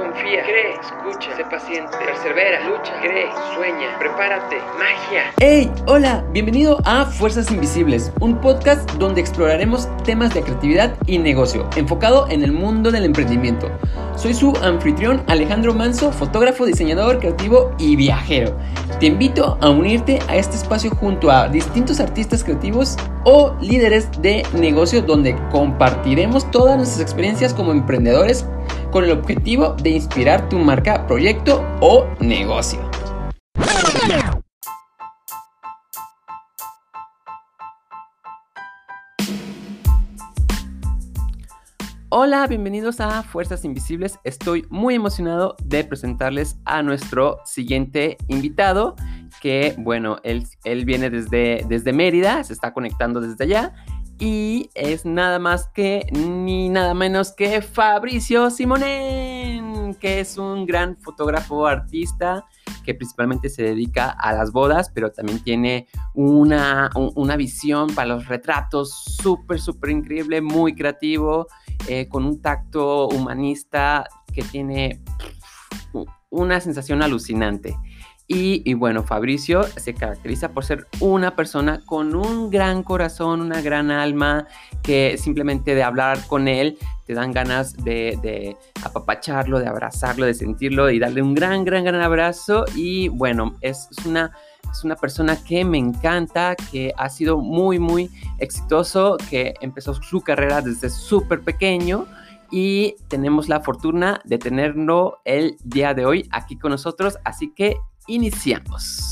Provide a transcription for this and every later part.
confía, cree, escucha, sé paciente, persevera, lucha, cree, sueña, prepárate, magia. ¡Hey! Hola, bienvenido a Fuerzas Invisibles, un podcast donde exploraremos temas de creatividad y negocio, enfocado en el mundo del emprendimiento. Soy su anfitrión Alejandro Manso, fotógrafo, diseñador, creativo y viajero. Te invito a unirte a este espacio junto a distintos artistas creativos o líderes de negocio donde compartiremos todas nuestras experiencias como emprendedores con el objetivo de inspirar tu marca, proyecto o negocio. Hola, bienvenidos a Fuerzas Invisibles. Estoy muy emocionado de presentarles a nuestro siguiente invitado, que bueno, él, él viene desde, desde Mérida, se está conectando desde allá y es nada más que ni nada menos que Fabricio Simonen, que es un gran fotógrafo artista que principalmente se dedica a las bodas, pero también tiene una, una visión para los retratos súper, súper increíble, muy creativo, eh, con un tacto humanista que tiene una sensación alucinante. Y, bueno, Fabricio se caracteriza por ser una persona con un gran corazón, una gran alma, que simplemente de hablar con él te dan ganas de, apapacharlo, de abrazarlo, de sentirlo y darle un gran, gran, gran abrazo. Y bueno, es, una, es una persona que me encanta, que ha sido muy, muy exitoso, que empezó su carrera desde súper pequeño y tenemos la fortuna de tenerlo el día de hoy aquí con nosotros. Así que iniciamos.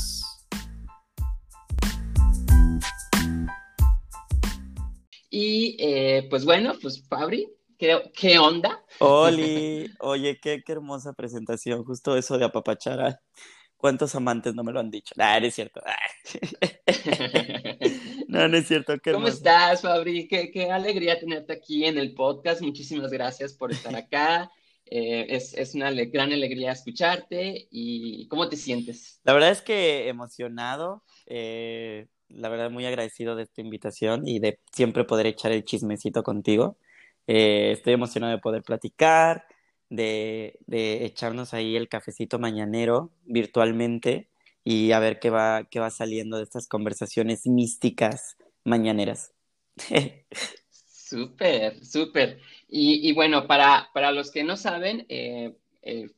Y eh, pues bueno, pues Fabri, ¿qué, qué onda? Oli, oye, qué, qué, hermosa presentación, justo eso de apapachar ¿Cuántos amantes no me lo han dicho? Ah, no es cierto. no, no es cierto. ¿Cómo estás, Fabri? Qué, qué, alegría tenerte aquí en el podcast. Muchísimas gracias por estar acá. Eh, es, es, una gran alegría escucharte y ¿cómo te sientes? La verdad es que emocionado, eh, la verdad muy agradecido de esta invitación y de siempre poder echar el chismecito contigo. Eh, estoy emocionado de poder platicar, de, de, echarnos ahí el cafecito mañanero virtualmente y a ver qué va, qué va saliendo de estas conversaciones místicas mañaneras. Súper, súper. Y, bueno, para, para los que no saben, eh,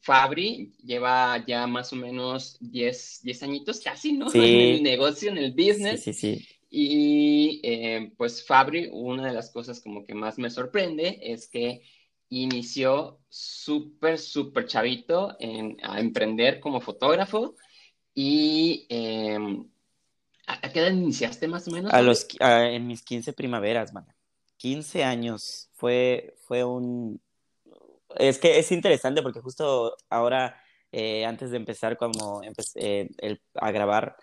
Fabri lleva ya más o menos 10, 10 añitos casi, ¿no? En el negocio, en el business. Sí, sí, sí. Y eh, pues Fabri, una de las cosas como que más me sorprende es que inició súper, súper chavito en, a emprender como fotógrafo. Y em, ¿a, qué edad iniciaste más o menos? A los, en mis 15 primaveras, man. 15 años. Fue, fue un... Es que es interesante porque justo ahora, eh, antes de empezar como eh, a grabar,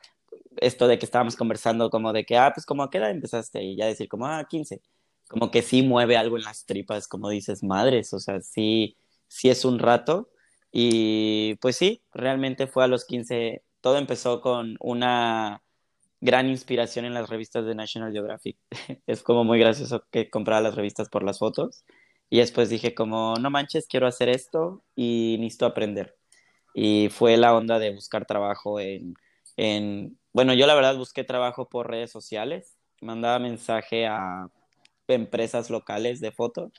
esto de que estábamos conversando como de que, ah, pues como a qué edad empezaste y ya decir como, ah, 15. Como que sí mueve algo en las tripas, como dices, madres, o sea, sí, sí es un rato. Y pues sí, realmente fue a los 15, todo empezó con una gran inspiración en las revistas de National Geographic. es como muy gracioso que compraba las revistas por las fotos. Y después dije como, no manches, quiero hacer esto y necesito aprender. Y fue la onda de buscar trabajo en, en, bueno, yo la verdad busqué trabajo por redes sociales, mandaba mensaje a empresas locales de foto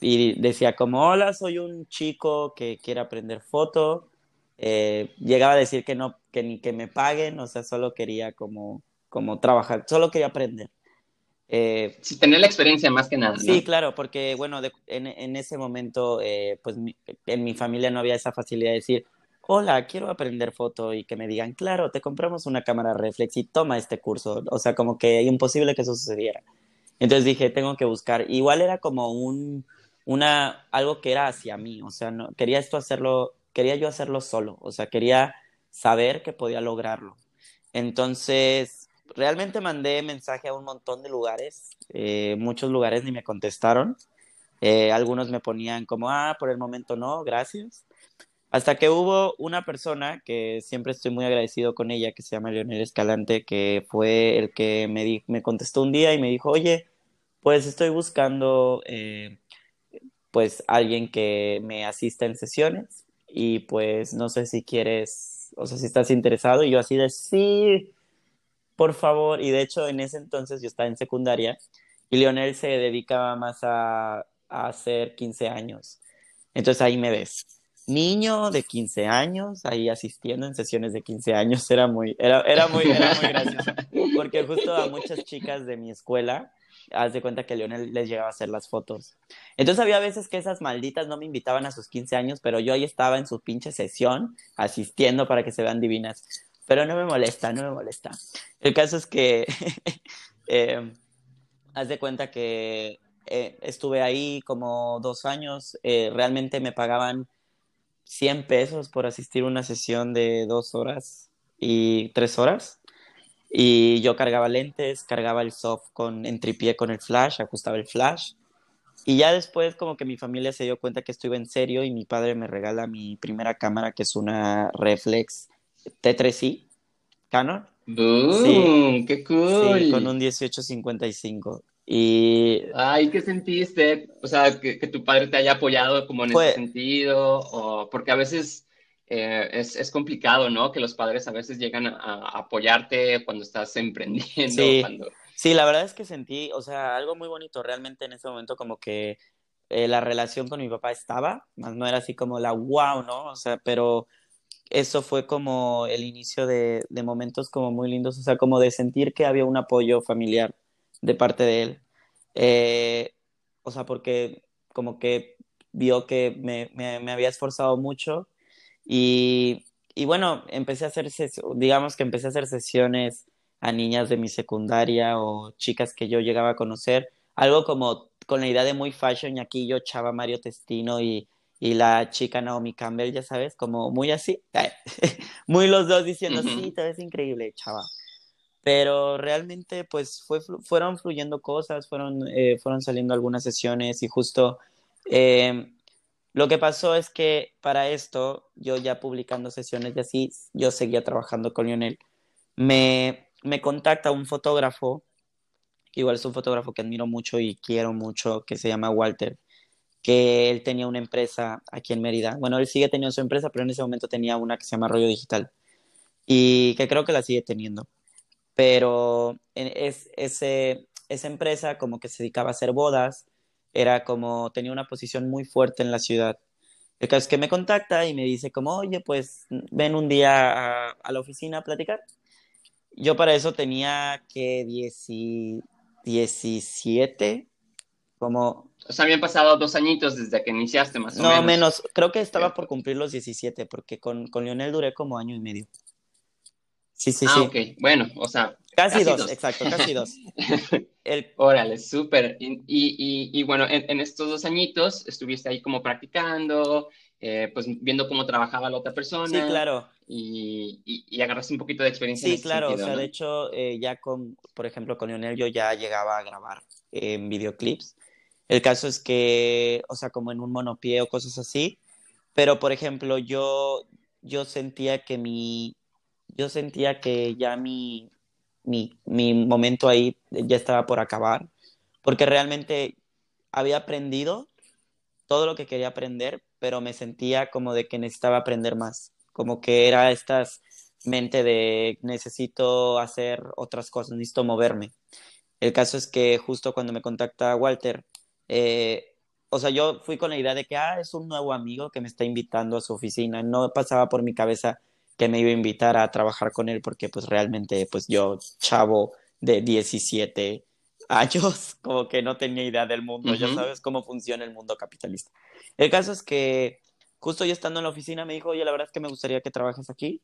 y decía como, hola, soy un chico que quiere aprender foto, eh, llegaba a decir que no, que ni que me paguen, o sea, solo quería como, como trabajar, solo quería aprender. Eh, sí, tener la experiencia más que nada. Sí, claro, porque bueno, en, en, ese momento, eh, pues en mi familia no había esa facilidad de decir, hola, quiero aprender foto y que me digan, claro, te compramos una cámara reflex y toma este curso. O sea, como que imposible que eso sucediera. Entonces dije, tengo que buscar. Igual era como un, una, algo que era hacia mí, o sea, no, quería esto hacerlo quería yo hacerlo solo, o sea, quería saber que podía lograrlo. Entonces, realmente mandé mensaje a un montón de lugares, eh, muchos lugares ni me contestaron, eh, algunos me ponían como, ah, por el momento no, gracias. Hasta que hubo una persona que siempre estoy muy agradecido con ella, que se llama Leonel Escalante, que fue el que me, me contestó un día y me dijo, oye, pues estoy buscando eh, pues alguien que me asista en sesiones y pues no sé si quieres, o sea, si estás interesado y yo así de sí, por favor, y de hecho en ese entonces yo estaba en secundaria y Lionel se dedicaba más a, a hacer 15 años. Entonces ahí me ves. Niño de 15 años, ahí asistiendo en sesiones de 15 años, era muy, era, era muy, era muy gracioso. Porque justo a muchas chicas de mi escuela, haz de cuenta que Lionel les llegaba a hacer las fotos. Entonces había veces que esas malditas no me invitaban a sus 15 años, pero yo ahí estaba en su pinche sesión, asistiendo para que se vean divinas. Pero no me molesta, no me molesta. El caso es que, eh, haz de cuenta que eh, estuve ahí como dos años, eh, realmente me pagaban 100 pesos por asistir a una sesión de dos horas y tres horas. Y yo cargaba lentes, cargaba el soft con, en tripié con el flash, ajustaba el flash. Y ya después como que mi familia se dio cuenta que esto iba en serio y mi padre me regala mi primera cámara que es una Reflex T3i Canon. ¡Boom! ¡Qué cool! Sí, con un 1855. Y... Ay, ¿qué sentiste? O sea, que, que tu padre te haya apoyado como en Fue- ese sentido, o porque a veces eh, es, es complicado, ¿no? Que los padres a veces llegan a, a apoyarte cuando estás emprendiendo, Sí. cuando... Sí, la verdad es que sentí, o sea, algo muy bonito realmente en ese momento, como que eh, la relación con mi papá estaba, más no era así como la wow, ¿no? O sea, pero eso fue como el inicio de, de momentos como muy lindos, o sea, como de sentir que había un apoyo familiar de parte de él. Eh, o sea, porque como que vio que me, me, me había esforzado mucho y, y bueno, empecé a hacer, digamos que empecé a hacer sesiones a niñas de mi secundaria o chicas que yo llegaba a conocer, algo como con la idea de muy fashion y aquí yo chava Mario Testino y, y la chica Naomi Campbell, ya sabes, como muy así, muy los dos diciendo, Ujú. sí, te ves increíble, chava. Pero realmente, pues, fue, fueron fluyendo cosas, fueron, eh, fueron saliendo algunas sesiones y justo eh, lo que pasó es que para esto, yo ya publicando sesiones y así, yo seguía trabajando con Lionel. Me, me contacta un fotógrafo, igual es un fotógrafo que admiro mucho y quiero mucho, que se llama Walter, que él tenía una empresa aquí en Mérida. Bueno, él sigue teniendo su empresa, pero en ese momento tenía una que se llama Rollo Digital y que creo que la sigue teniendo. Pero en- es, ese, esa empresa como que se dedicaba a hacer bodas, era como, tenía una posición muy fuerte en la ciudad. El caso es que me contacta y me dice como, oye, pues ven un día a, a la oficina a platicar. Yo para eso tenía que 10 y- 17, como, O sea, habían pasado dos añitos desde que iniciaste, más o no menos. menos, creo que estaba por cumplir los 17, porque con, con Lionel duré como año y medio. Sí, sí, ah, sí. ok. Bueno, o sea, Casi, casi dos, dos. exacto, casi dos. El, órale, súper. Y, y, y, bueno, en, en estos dos añitos estuviste ahí como practicando, eh, pues viendo cómo trabajaba la otra persona. sí, claro. Y, y, agarraste un poquito de experiencia en Sí, ese claro, sentido, o sea, ¿no? de hecho, eh, ya con, por ejemplo, con Lionel yo ya llegaba a grabar en videoclips. El caso es que, o sea, como en un monopié o cosas así, pero por ejemplo, yo, yo sentía que mi, yo sentía que ya mi, mi, mi momento ahí ya estaba por acabar, porque realmente había aprendido todo lo que quería aprender, pero me sentía como de que necesitaba aprender más, como que era estas mente de necesito hacer otras cosas, necesito moverme. El caso es que justo cuando me contacta Walter, eh, o sea, yo fui con la idea de que, ah, es un nuevo amigo que me está invitando a su oficina. No pasaba por mi cabeza que me iba a invitar a trabajar con él porque pues realmente pues yo, chavo de 17 años, como que no tenía idea del mundo, ya sabes cómo funciona el mundo capitalista. El caso es que justo yo estando en la oficina me dijo, oye, la verdad es que me gustaría que trabajes aquí.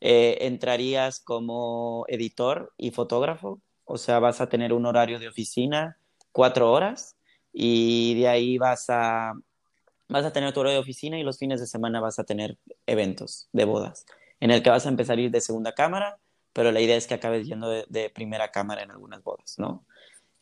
Eh, entrarías como editor y fotógrafo, o sea, vas a tener un horario de oficina, cuatro horas, y de ahí vas a, vas a tener tu horario de oficina y los fines de semana vas a tener eventos de bodas, en el que vas a empezar a ir de segunda cámara, pero la idea es que acabes yendo de, de primera cámara en algunas bodas, ¿no?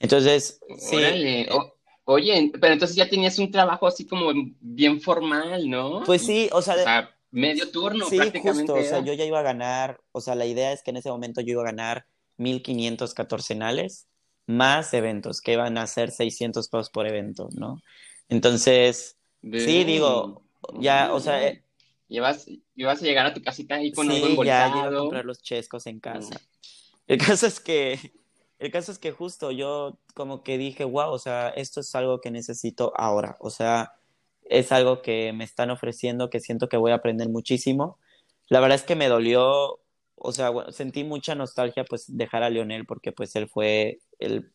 Entonces, sí, Órale. eh, O- oye, pero entonces ya tenías un trabajo así como bien formal, ¿no? pues sí, o sea, O sea, medio turno Sí, prácticamente. justo, o sea, era. yo ya iba a ganar, o sea, la idea es que en ese momento yo iba a ganar 1500 catorcenales más eventos, que iban a ser 600 pesos por evento, ¿no? Entonces, sí, digo, ya, o sea... Eh, Llevas, ibas a llegar a tu casita ahí con sí, algo ya a comprar los chescos en casa. Mm. El caso es que, el caso es que justo yo como que dije, wow, o sea, esto es algo que necesito ahora. O sea, es algo que me están ofreciendo, que siento que voy a aprender muchísimo. La verdad es que me dolió, o sea, sentí mucha nostalgia pues dejar a Leonel porque pues él fue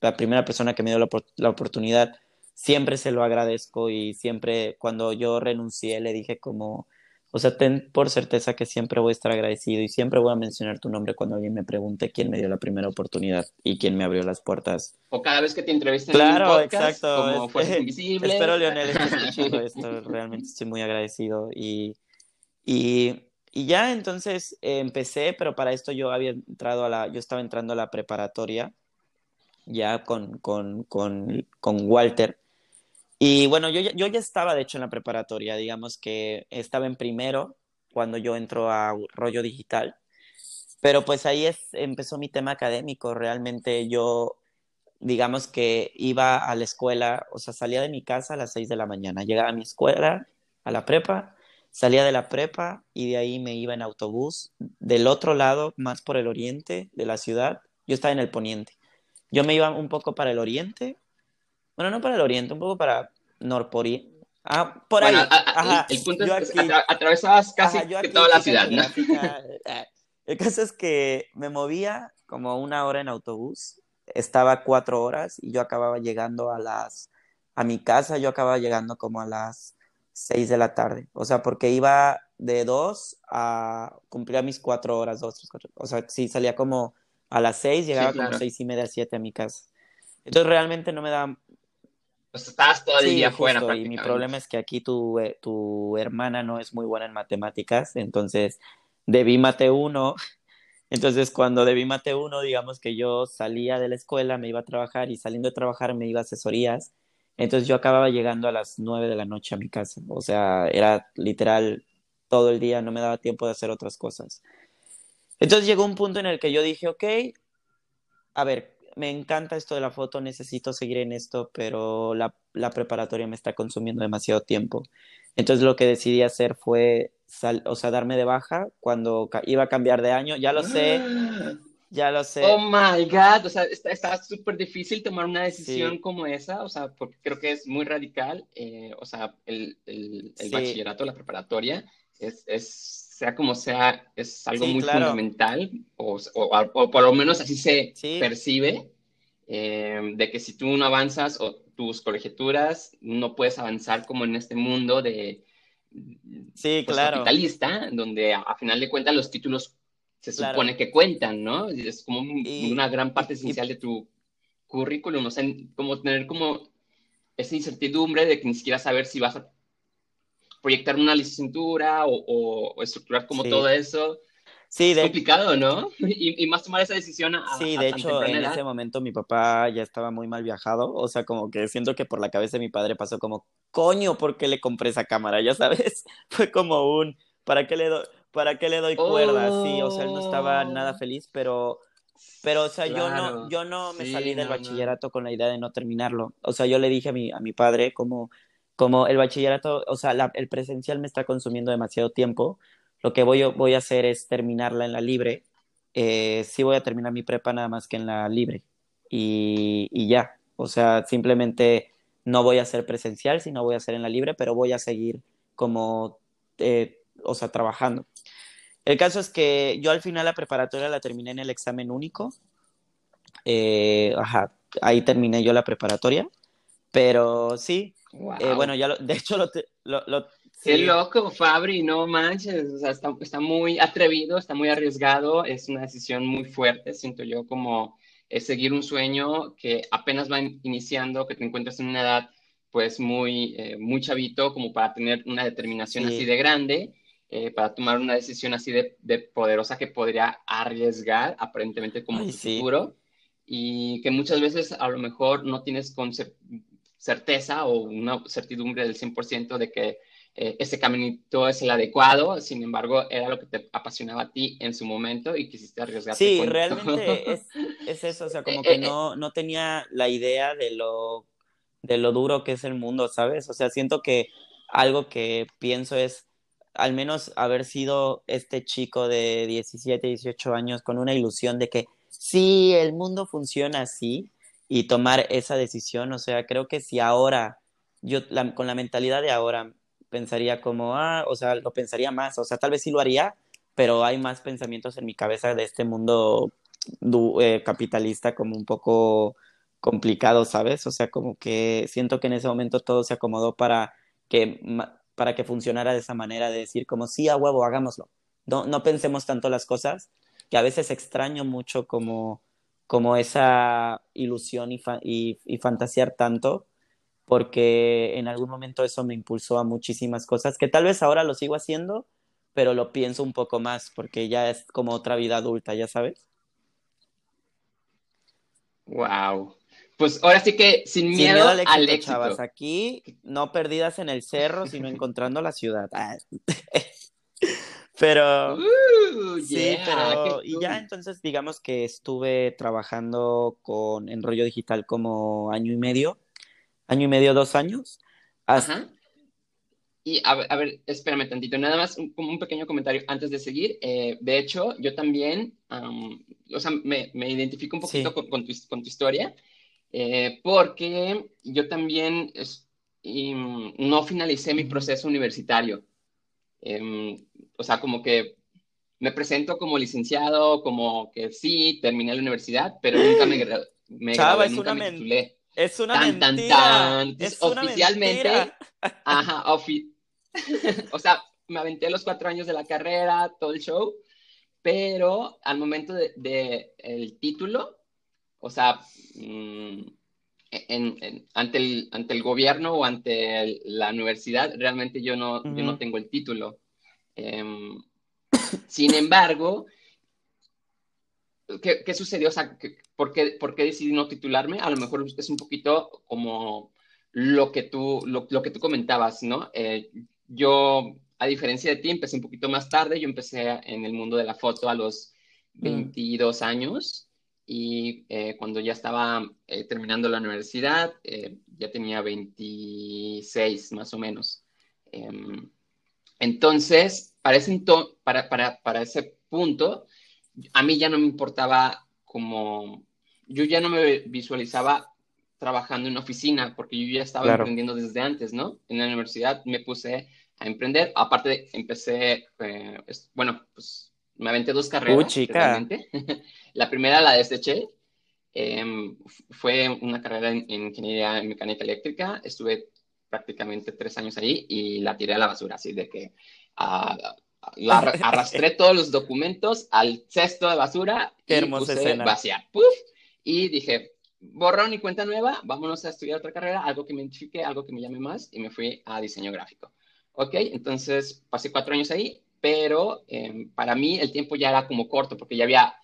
la primera persona que me dio la, la oportunidad. Siempre se lo agradezco y siempre cuando yo renuncié le dije como, o sea, ten por certeza que siempre voy a estar agradecido y siempre voy a mencionar tu nombre cuando alguien me pregunte quién me dio la primera oportunidad y quién me abrió las puertas. O cada vez que te entrevisten claro, en un podcast, exacto. como Fuerza Invisible. Espero, Leonel, estés escuchando esto. Realmente estoy muy agradecido. Y, y, y ya entonces eh, empecé, pero para esto yo había entrado a la, yo estaba entrando a la preparatoria ya con, con, con, con Walter. Y bueno, yo, yo ya estaba, de hecho, en la preparatoria, digamos que estaba en primero cuando yo entro a rollo digital, pero pues ahí es, empezó mi tema académico, realmente yo, digamos que iba a la escuela, o sea, salía de mi casa a las 6 de la mañana, llegaba a mi escuela, a la prepa, salía de la prepa y de ahí me iba en autobús del otro lado, más por el oriente de la ciudad, yo estaba en el poniente. Yo me iba un poco para el oriente bueno, no para el oriente, un poco para Norpori. Ah, por ahí. ajá. El, punto es que atravesabas casi toda la ciudad, ¿no? Eh, el caso es que me movía como una hora en autobús, estaba cuatro horas y yo acababa llegando a las, a mi casa, yo acababa llegando como a las seis de la tarde, o sea, porque iba de dos a cumplir mis cuatro horas, dos, tres, cuatro, o sea, sí, salía como a las seis, llegaba como seis y media, siete a mi casa. Entonces realmente no me da pues estás todo el día afuera. Y mi problema es que aquí tu, eh, tu hermana no es muy buena en matemáticas, entonces debí mate uno. Entonces, cuando debí mate uno, digamos que yo salía de la escuela, me iba a trabajar y saliendo de trabajar me iba a asesorías. Entonces, yo acababa llegando a las nueve de la noche a mi casa. O sea, era literal todo el día, no me daba tiempo de hacer otras cosas. Entonces, llegó un punto en el que yo dije, ok, a ver, me encanta esto de la foto, necesito seguir en esto, pero la, preparatoria me está consumiendo demasiado tiempo. Entonces lo que decidí hacer fue, o sea, darme de baja cuando iba a cambiar de año. Ya lo sé, ya lo sé. Oh my God, o sea, está súper difícil tomar una decisión como esa, o sea, porque creo que es muy radical. Eh, o sea, el, el, bachillerato, la preparatoria, es, es, sea como sea, es algo muy fundamental, o, o, por lo menos así se percibe, eh, de que si tú no avanzas o tus colegiaturas, no puedes avanzar como en este mundo de sí, pues, claro. capitalista, donde a, final de cuentas los títulos se supone que cuentan, ¿no? Es como una gran parte esencial de tu currículum, o sea, como tener como esa incertidumbre de que ni siquiera saber si vas a proyectar una licenciatura o, estructurar como todo eso. Sí, de... Es complicado, ¿no? Y, más tomar esa decisión a, Sí, de hecho, en ese momento mi papá ya estaba muy mal viajado, o sea, como que siento que por la cabeza de mi padre pasó como, coño, ¿por qué le compré esa cámara? Ya sabes, fue como un, ¿para qué le doy, para qué le doy cuerda? Sí, o sea, él no estaba nada oh. feliz, pero, pero, o sea, yo no, yo no me salí del bachillerato con la idea de no terminarlo. O sea, yo le dije a mi, a mi padre como, como el bachillerato, o sea, el presencial me está consumiendo demasiado tiempo, lo que voy, a hacer es terminarla en la libre. Eh, sí voy a terminar mi prepa nada más que en la libre. Y, y ya, o sea, simplemente no voy a hacer presencial, sino voy a hacer en la libre, pero voy a seguir como, eh, o sea, trabajando. El caso es que yo al final la preparatoria la terminé en el examen único. Eh, ajá, ahí terminé yo la preparatoria. Pero sí, eh, bueno, ya lo, de hecho lo... lo, Qué loco, Fabri, no manches, o sea, está, está, muy atrevido, está muy arriesgado, es una decisión muy fuerte, siento yo, como es seguir un sueño que apenas va iniciando, que te encuentras en una edad pues muy, eh, muy chavito como para tener una determinación así de grande, eh, para tomar una decisión así de, de, poderosa que podría arriesgar aparentemente como futuro y que muchas veces a lo mejor no tienes certeza o una certidumbre del 100% de que eh, ese caminito es el adecuado, sin embargo, era lo que te apasionaba a ti en su momento y quisiste arriesgarte. Sí, realmente es, es, eso, o sea, como eh, que eh, no, no tenía la idea de lo de lo duro que es el mundo, ¿sabes? O sea, siento que algo que pienso es al menos haber sido este chico de 17, 18 años con una ilusión de que sí, el mundo funciona así y tomar esa decisión, o sea, creo que si ahora, yo con la mentalidad de ahora, pensaría como, ah, o sea, lo pensaría más, o sea, tal vez sí lo haría, pero hay más pensamientos en mi cabeza de este mundo eh, capitalista como un poco complicado, ¿sabes? O sea, como que siento que en ese momento todo se acomodó para que, para que funcionara de esa manera, de decir como, sí, a huevo, hagámoslo. No, no pensemos tanto las cosas, que a veces extraño mucho como, como esa ilusión y, y, y fantasear tanto, porque en algún momento eso me impulsó a muchísimas cosas, que tal vez ahora lo sigo haciendo, pero lo pienso un poco más, porque ya es como otra vida adulta, ya sabes. Wow. Pues ahora sí que sin, miedo, al éxito, Chavas. Aquí no perdidas en el cerro, sino encontrando la ciudad. Pero uh, sí, pero y ya entonces digamos que estuve trabajando con en rollo digital como año y medio, año y medio, dos años. Ajá. Y a ver, espérame tantito, nada más un, un pequeño comentario antes de seguir. Eh, de hecho, yo también, o sea, me, me, identifico un poquito con, tu, con, tu, historia, eh, porque yo también es, y, no finalicé mi proceso universitario. Eh, o sea, como que me presento como licenciado, como que sí, terminé la universidad, pero nunca me, me Chava, gradué, nunca me titulé. Es una tan, mentira. Tan, tan. Es oficialmente, mentira. ajá, ofi o sea, me aventé los cuatro años de la carrera, todo el show, pero al momento del de, el título, o sea, mmm, en, en, ante, el, ante el gobierno o ante el, la universidad, realmente yo no, uh -huh. yo no tengo el título. Eh, sin embargo, ¿qué, ¿qué, sucedió? O sea, ¿por qué, ¿por qué decidí no titularme? A lo mejor es un poquito como lo que tú, lo, lo que tú comentabas, ¿no? Eh, yo, a diferencia de ti, empecé un poquito más tarde. Yo empecé en el mundo de la foto a los 22 mm. años y eh, cuando ya estaba eh, terminando la universidad, eh, ya tenía 26 más o menos. Em, entonces, para ese, para, para, para ese punto, a mí ya no me importaba como, yo ya no me visualizaba trabajando en una oficina, porque yo ya estaba claro. emprendiendo desde antes, ¿no? En la universidad me puse a emprender, aparte empecé, bueno, pues me aventé dos carreras. Uh, chica. la primera la deseché, eh, fue una carrera en, en, ingeniería mecánica eléctrica, estuve prácticamente tres años ahí y la tiré a la basura, así de que uh, la arrastré todos los documentos al cesto de basura Qué y puse escena. vaciar. ¡Puf! Y dije, borrón y cuenta nueva, vámonos a estudiar otra carrera, algo que me identifique, algo que me llame más, y me fui a diseño gráfico. Ok, entonces pasé cuatro años ahí, pero eh, para mí el tiempo ya era como corto, porque ya había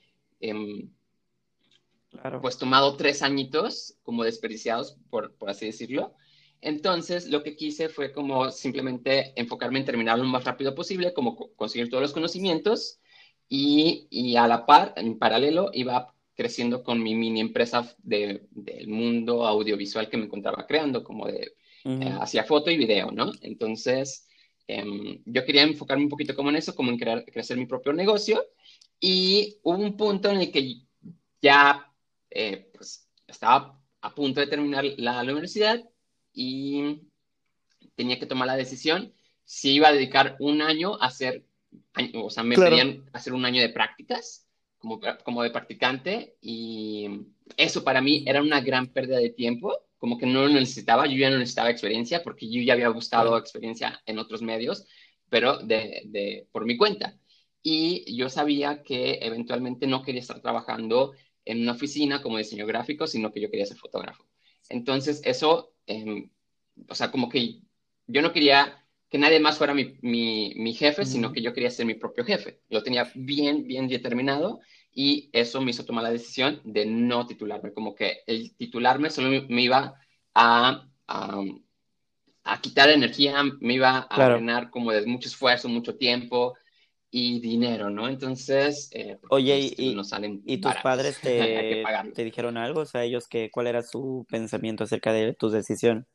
eh, claro. pues tomado tres añitos como desperdiciados, por, por así decirlo. Entonces, lo que quise fue como simplemente enfocarme en terminar lo más rápido posible, como conseguir todos los conocimientos y, y a la par, en paralelo, iba creciendo con mi mini empresa de, del mundo audiovisual que me encontraba creando, como de uh -huh. eh, hacia foto y video, ¿no? Entonces, eh, yo quería enfocarme un poquito como en eso, como en crear, crecer mi propio negocio, y hubo un punto en el que ya eh, pues, estaba a punto de terminar la, la, universidad y tenía que tomar la decisión si iba a dedicar un año a hacer, o sea, me claro. pedían hacer un año de prácticas como, como de practicante y eso para mí era una gran pérdida de tiempo, como que no lo necesitaba, yo ya no necesitaba experiencia porque yo ya había gustado experiencia en otros medios, pero de, de, por mi cuenta. Y yo sabía que eventualmente no quería estar trabajando en una oficina como diseño gráfico, sino que yo quería ser fotógrafo. Entonces eso, eh, o sea, como que yo no quería que nadie más fuera mi, mi, mi jefe, mm. sino que yo quería ser mi propio jefe. Lo tenía bien, bien determinado y eso me hizo tomar la decisión de no titularme, como que el titularme solo me, iba a, a, a, quitar energía, me iba a claro. drenar como de mucho esfuerzo, mucho tiempo, y dinero, ¿no? Entonces, eh, oye, y, ¿y tus padres te, te dijeron algo? O sea, ellos, que, ¿cuál era su pensamiento acerca de tu decisión?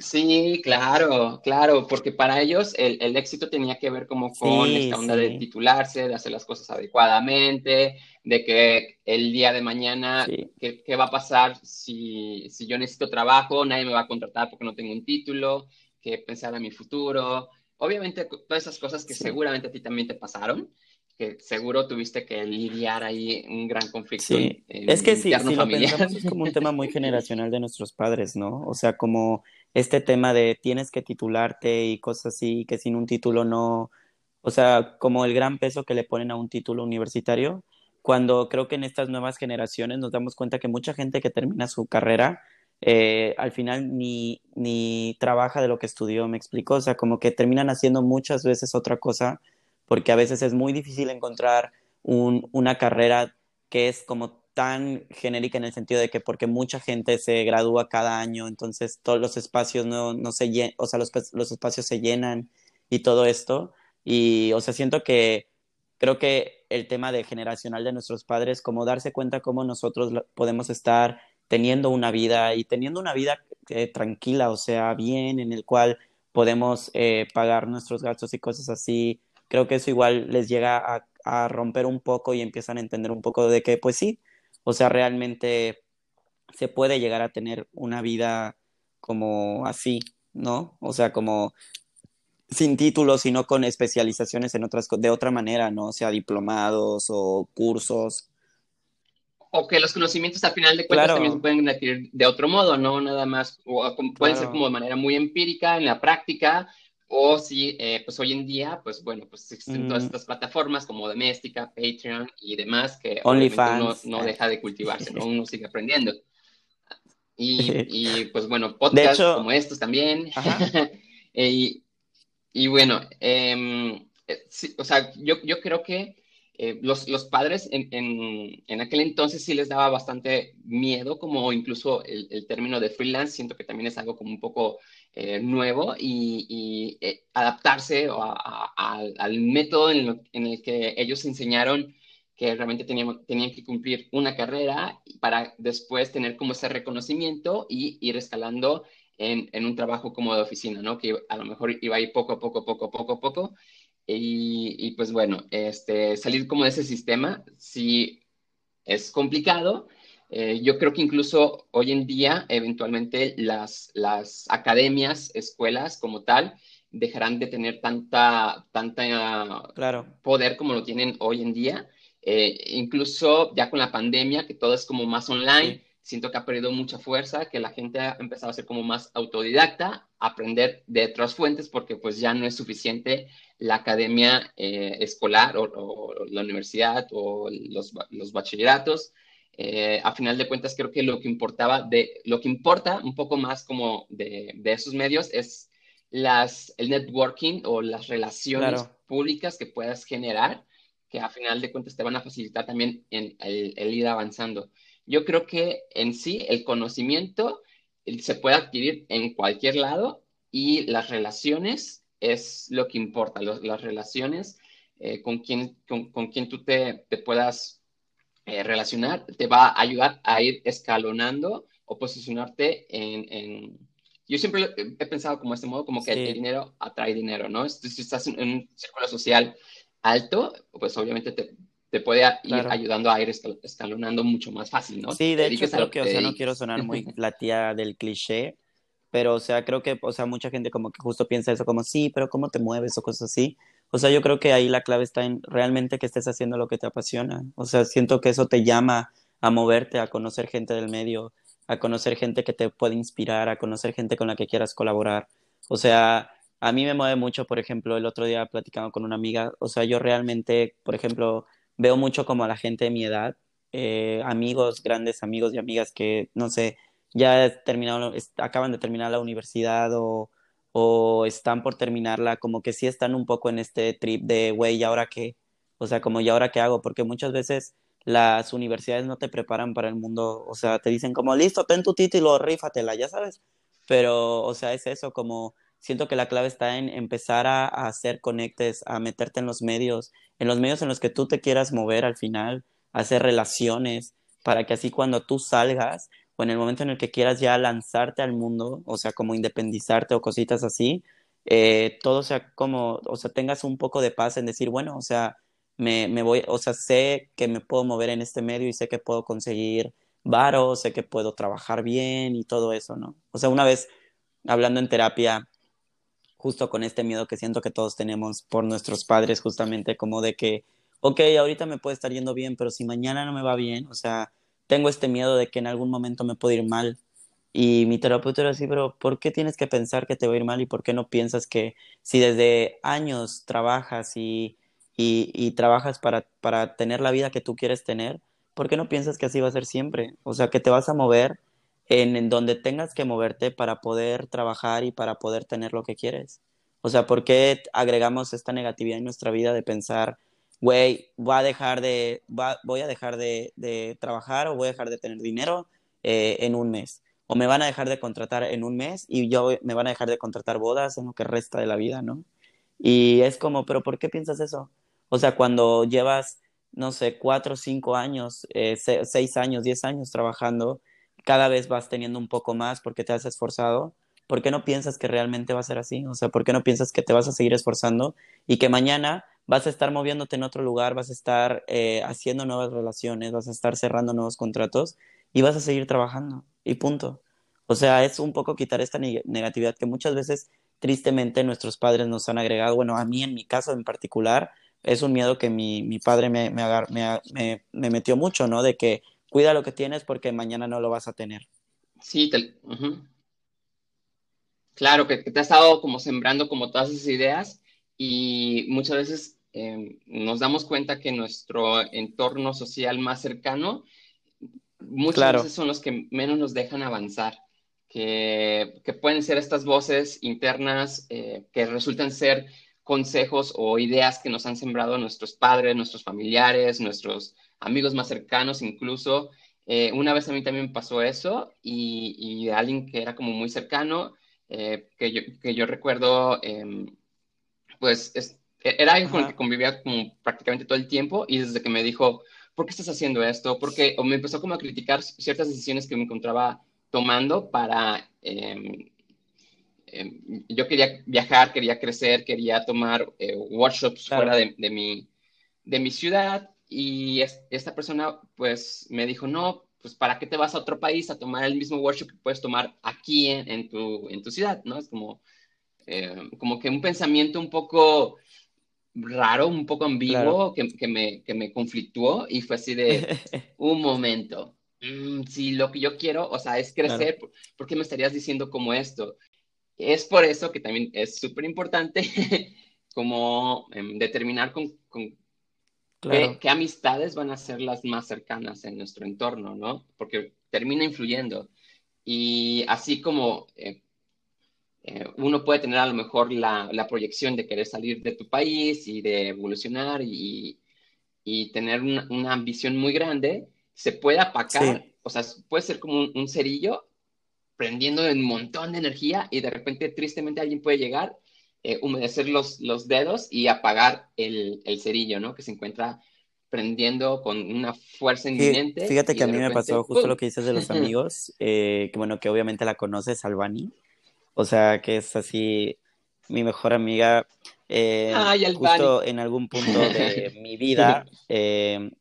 Sí, claro, claro, porque para ellos el, el éxito tenía que ver como con esta onda de titularse, de hacer las cosas adecuadamente, de que el día de mañana, ¿qué, ¿qué, va a pasar si, si yo necesito trabajo? Nadie me va a contratar porque no tengo un título, que pensar en mi futuro. Obviamente, todas esas cosas que seguramente a ti también te pasaron, que seguro tuviste que lidiar ahí un gran conflicto. Sí, es que sí, si lo pensamos es como un tema muy generacional de nuestros padres, ¿no? O sea, como este tema de tienes que titularte y cosas así, que sin un título no, o sea, como el gran peso que le ponen a un título universitario, cuando creo que en estas nuevas generaciones nos damos cuenta que mucha gente que termina su carrera, eh, al final ni, ni trabaja de lo que estudió, me explico, o sea, como que terminan haciendo muchas veces otra cosa, porque a veces es muy difícil encontrar un, una carrera que es como tan genérica en el sentido de que porque mucha gente se gradúa cada año, entonces todos los espacios no, no se llenan, o sea, los, los espacios se llenan y todo esto. Y, o sea, siento que creo que el tema de generacional de nuestros padres, como darse cuenta cómo nosotros podemos estar teniendo una vida y teniendo una vida eh, tranquila, o sea, bien, en el cual podemos eh, pagar nuestros gastos y cosas así. Creo que eso igual les llega a, a romper un poco y empiezan a entender un poco de que, pues sí, o sea, realmente se puede llegar a tener una vida como así, ¿no? O sea, como sin títulos, sino con especializaciones en otras de otra manera, ¿no? O sea, diplomados o cursos. O que los conocimientos al final de cuentas también se pueden adquirir de otro modo, no nada más, o pueden ser como de manera muy empírica en la práctica, o si, eh, pues hoy en día, pues bueno, pues existen todas estas plataformas como Doméstica, Patreon y demás que uno no deja de cultivarse, ¿no? Uno sigue aprendiendo. Y, pues bueno, podcasts como estos también. y, y, bueno, em, eh, o sea, yo, yo creo que eh, los, los, padres en, en, en, aquel entonces sí les daba bastante miedo, como incluso el, término de freelance, siento que también es algo como un poco eh, nuevo y, eh, adaptarse al método en, el que ellos enseñaron que realmente tenían, tenían que cumplir una carrera para después tener como ese reconocimiento y ir escalando en, en, un trabajo como de oficina, ¿no? Que a lo mejor iba a ir poco a poco, poco, poco, poco. Y, y pues bueno, este, salir como de ese sistema sí es complicado, eh, yo creo que incluso hoy en día, eventualmente, las, las academias, escuelas como tal, dejarán de tener tanta, tanta claro. poder como lo tienen hoy en día. Eh, incluso ya con la pandemia, que todo es como más online, siento que ha perdido mucha fuerza, que la gente ha empezado a ser como más autodidacta, aprender de otras fuentes, porque pues ya no es suficiente la academia eh, escolar o, o, la universidad o los, los bachilleratos eh, a final de cuentas creo que lo que importaba de lo que importa un poco más como de, de esos medios es las el networking o las relaciones públicas que puedas generar que a final de cuentas te van a facilitar también en el, ir avanzando. Yo creo que en sí el conocimiento se puede adquirir en cualquier lado y las relaciones es lo que importa, las relaciones eh, con, quien, con, con quien tú te, te puedas eh, relacionar te va a ayudar a ir escalonando o posicionarte en, Yo siempre he pensado como este modo, como que el dinero atrae dinero, ¿no? Si estás en un círculo social alto, pues obviamente te, te puede ir ayudando a ir escalonando mucho más fácil, ¿no? Sí, de hecho creo que, o sea, no quiero sonar muy la tía del cliché, pero, o sea, creo que, o sea, mucha gente como que justo piensa eso como, sí, pero ¿cómo te mueves o cosas así? O sea, yo creo que ahí la clave está en realmente que estés haciendo lo que te apasiona. O sea, siento que eso te llama a moverte, a conocer gente del medio, a conocer gente que te puede inspirar, a conocer gente con la que quieras colaborar. O sea, a mí me mueve mucho, por ejemplo, el otro día platicando con una amiga, o sea, yo realmente, por ejemplo, veo mucho como a la gente de mi edad, eh, amigos, grandes amigos y amigas que, no sé, ya terminado, acaban de terminar la universidad o o están por terminarla, como que sí están un poco en este trip de, güey, ¿y ahora qué? O sea, como, ¿y ahora qué hago? Porque muchas veces las universidades no te preparan para el mundo, o sea, te dicen como, listo, ten tu título, rífatela, ya sabes. Pero, o sea, es eso, como siento que la clave está en empezar a, hacer conectes, a meterte en los medios, en los medios en los que tú te quieras mover al final, hacer relaciones, para que así cuando tú salgas o en el momento en el que quieras ya lanzarte al mundo, o sea, como independizarte o cositas así, eh, todo sea como, o sea, tengas un poco de paz en decir, bueno, o sea, me, me voy, o sea, sé que me puedo mover en este medio y sé que puedo conseguir varo, sé que puedo trabajar bien y todo eso, ¿no? O sea, una vez hablando en terapia, justo con este miedo que siento que todos tenemos por nuestros padres, justamente como de que, ok, ahorita me puede estar yendo bien, pero si mañana no me va bien, o sea, tengo este miedo de que en algún momento me puede ir mal. Y mi terapeuta era así, pero ¿por qué tienes que pensar que te va a ir mal y por qué no piensas que si desde años trabajas y, y, trabajas para, para tener la vida que tú quieres tener, ¿por qué no piensas que así va a ser siempre? O sea, que te vas a mover en, donde tengas que moverte para poder trabajar y para poder tener lo que quieres. O sea, ¿por qué agregamos esta negatividad en nuestra vida de pensar, güey, voy a dejar de, voy a dejar de, trabajar o voy a dejar de tener dinero eh, en un mes? O me van a dejar de contratar en un mes y yo me van a dejar de contratar bodas en lo que resta de la vida, ¿no? Y es como, pero ¿por qué piensas eso? O sea, cuando llevas, no sé, cuatro, cinco años, eh, seis años, diez años trabajando, cada vez vas teniendo un poco más porque te has esforzado, ¿por qué no piensas que realmente va a ser así? O sea, ¿por qué no piensas que te vas a seguir esforzando y que mañana vas a estar moviéndote en otro lugar, vas a estar eh, haciendo nuevas relaciones, vas a estar cerrando nuevos contratos y vas a seguir trabajando y punto. O sea, es un poco quitar esta negatividad que muchas veces tristemente nuestros padres nos han agregado. Bueno, a mí en mi caso en particular es un miedo que mi, mi padre me, me, me, me metió mucho, ¿no? De que cuida lo que tienes porque mañana no lo vas a tener. Sí, claro, que, te has estado como sembrando como todas esas ideas y muchas veces em, nos damos cuenta que nuestro entorno social más cercano muchas veces son los que menos nos dejan avanzar, que, pueden ser estas voces internas eh, que resultan ser consejos o ideas que nos han sembrado nuestros padres, nuestros familiares, nuestros amigos más cercanos incluso. Eh, una vez a mí también pasó eso y, y alguien que era como muy cercano, eh, que, yo, que, yo, recuerdo, em, pues e, era alguien con el que convivía como prácticamente todo el tiempo y desde que me dijo, ¿por qué estás haciendo esto? Porque, o me empezó como a criticar ciertas decisiones que me encontraba tomando para... Em, em, yo quería viajar, quería crecer, quería tomar eh, workshops fuera de, de, mi, de mi ciudad y esta persona pues me dijo, no, pues ¿para qué te vas a otro país a tomar el mismo workshop que puedes tomar aquí en, tu, en tu ciudad? ¿no? Es como, eh, como que un pensamiento un poco raro, un poco ambiguo que, que, me, que me conflictuó y fue así de un momento. Mm, si lo que yo quiero, o sea, es crecer, ¿por, qué me estarías diciendo como esto? Es por eso que también es súper importante como em, determinar con, con ¿Qué, amistades van a ser las más cercanas en nuestro entorno, ¿no? Porque termina influyendo. Y así como eh, eh, uno puede tener a lo mejor la, proyección de querer salir de tu país y de evolucionar y, tener una, ambición muy grande, se puede apacar, o sea, puede ser como un, cerillo prendiendo un montón de energía y de repente tristemente alguien puede llegar eh, humedecer los, los dedos y apagar el, el, cerillo, ¿no? Que se encuentra prendiendo con una fuerza inminente. Fíjate que a mí me pasó justo lo que dices de los amigos, eh, que bueno, que obviamente la conoces, Albani, o sea, que es así mi mejor amiga. Eh, justo en algún punto de mi vida,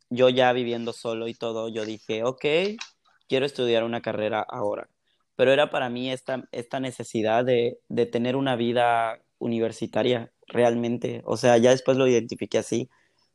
yo ya viviendo solo y todo, yo dije, ok, quiero estudiar una carrera ahora. Pero era para mí esta, esta necesidad de, de tener una vida universitaria realmente. O sea, ya después lo identifiqué así,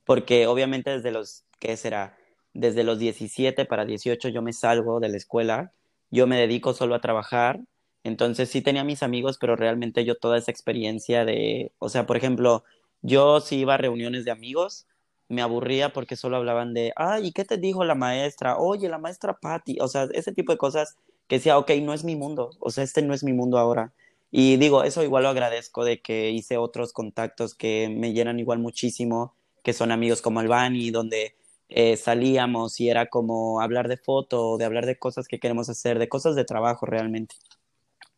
porque obviamente desde los, ¿qué será? Desde los 17 para 18 yo me salgo de la escuela, yo me dedico solo a trabajar, entonces sí tenía mis amigos, pero realmente yo toda esa experiencia de, o sea, por ejemplo, yo sí iba a reuniones de amigos, me aburría porque solo hablaban de, ay, ¿y qué te dijo la maestra? Oye, la maestra Patty, o sea, ese tipo de cosas que decía, ok, no es mi mundo, o sea, este no es mi mundo ahora. Y digo, eso igual lo agradezco de que hice otros contactos que me llenan igual muchísimo, que son amigos como Albani, donde eh, salíamos y era como hablar de foto, de hablar de cosas que queremos hacer, de cosas de trabajo realmente.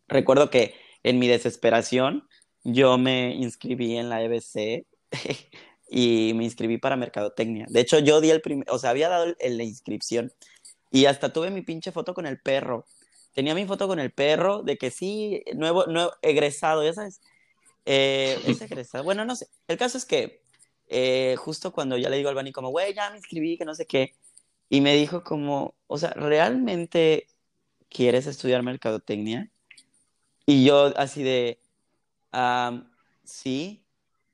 Recuerdo que, en mi desesperación, yo me inscribí en la EBC y me inscribí para mercadotecnia. De hecho, yo di el primer, o sea, había dado la inscripción y hasta tuve mi pinche foto con el perro. Tenía mi foto con el perro de que sí, nuevo, nuevo egresado, ya sabes. Eh, es egresado. Bueno, no sé. El caso es que eh, justo cuando ya le digo al Bani como, güey, ya me inscribí, que no sé qué. Y me dijo como, o sea, ¿realmente quieres estudiar mercadotecnia? Y yo así de, sí,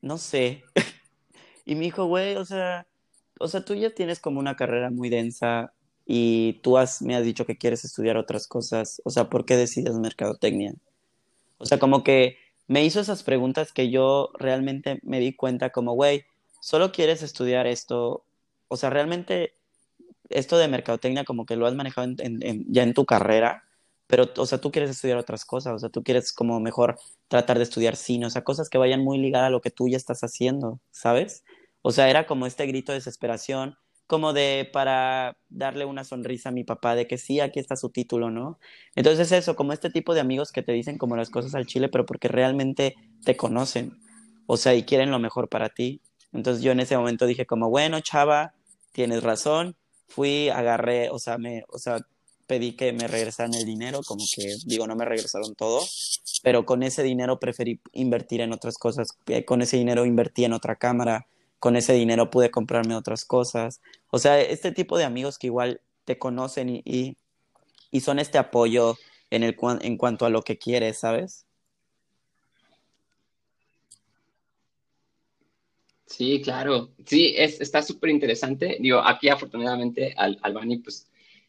no sé. y me dijo, güey, o sea, o sea, tú ya tienes como una carrera muy densa y tú has, me has dicho que quieres estudiar otras cosas. O sea, ¿por qué decides mercadotecnia? O sea, como que me hizo esas preguntas que yo realmente me di cuenta como, güey, solo quieres estudiar esto. O sea, realmente esto de mercadotecnia como que lo has manejado ya en tu carrera pero, o sea, tú quieres estudiar otras cosas, o sea, tú quieres como mejor tratar de estudiar cine, o sea, cosas que vayan muy ligadas a lo que tú ya estás haciendo, ¿sabes? O sea, era como este grito de desesperación, como de para darle una sonrisa a mi papá de que sí, aquí está su título, ¿no? Entonces eso, como este tipo de amigos que te dicen como las cosas al chile, pero porque realmente te conocen, o sea, y quieren lo mejor para ti. Entonces yo en ese momento dije como, bueno, chava, tienes razón, fui, agarré, o sea, me, o sea, pedí que me regresaran el dinero, como que digo, no me regresaron todo, pero con ese dinero preferí invertir en otras cosas, eh, con ese dinero invertí en otra cámara, con ese dinero pude comprarme otras cosas. O sea, este tipo de amigos que igual te conocen y, y, son este apoyo en, el, en cuanto a lo que quieres, ¿sabes? Sí, claro. Sí, es, está súper interesante. Digo, aquí afortunadamente al, Albani, pues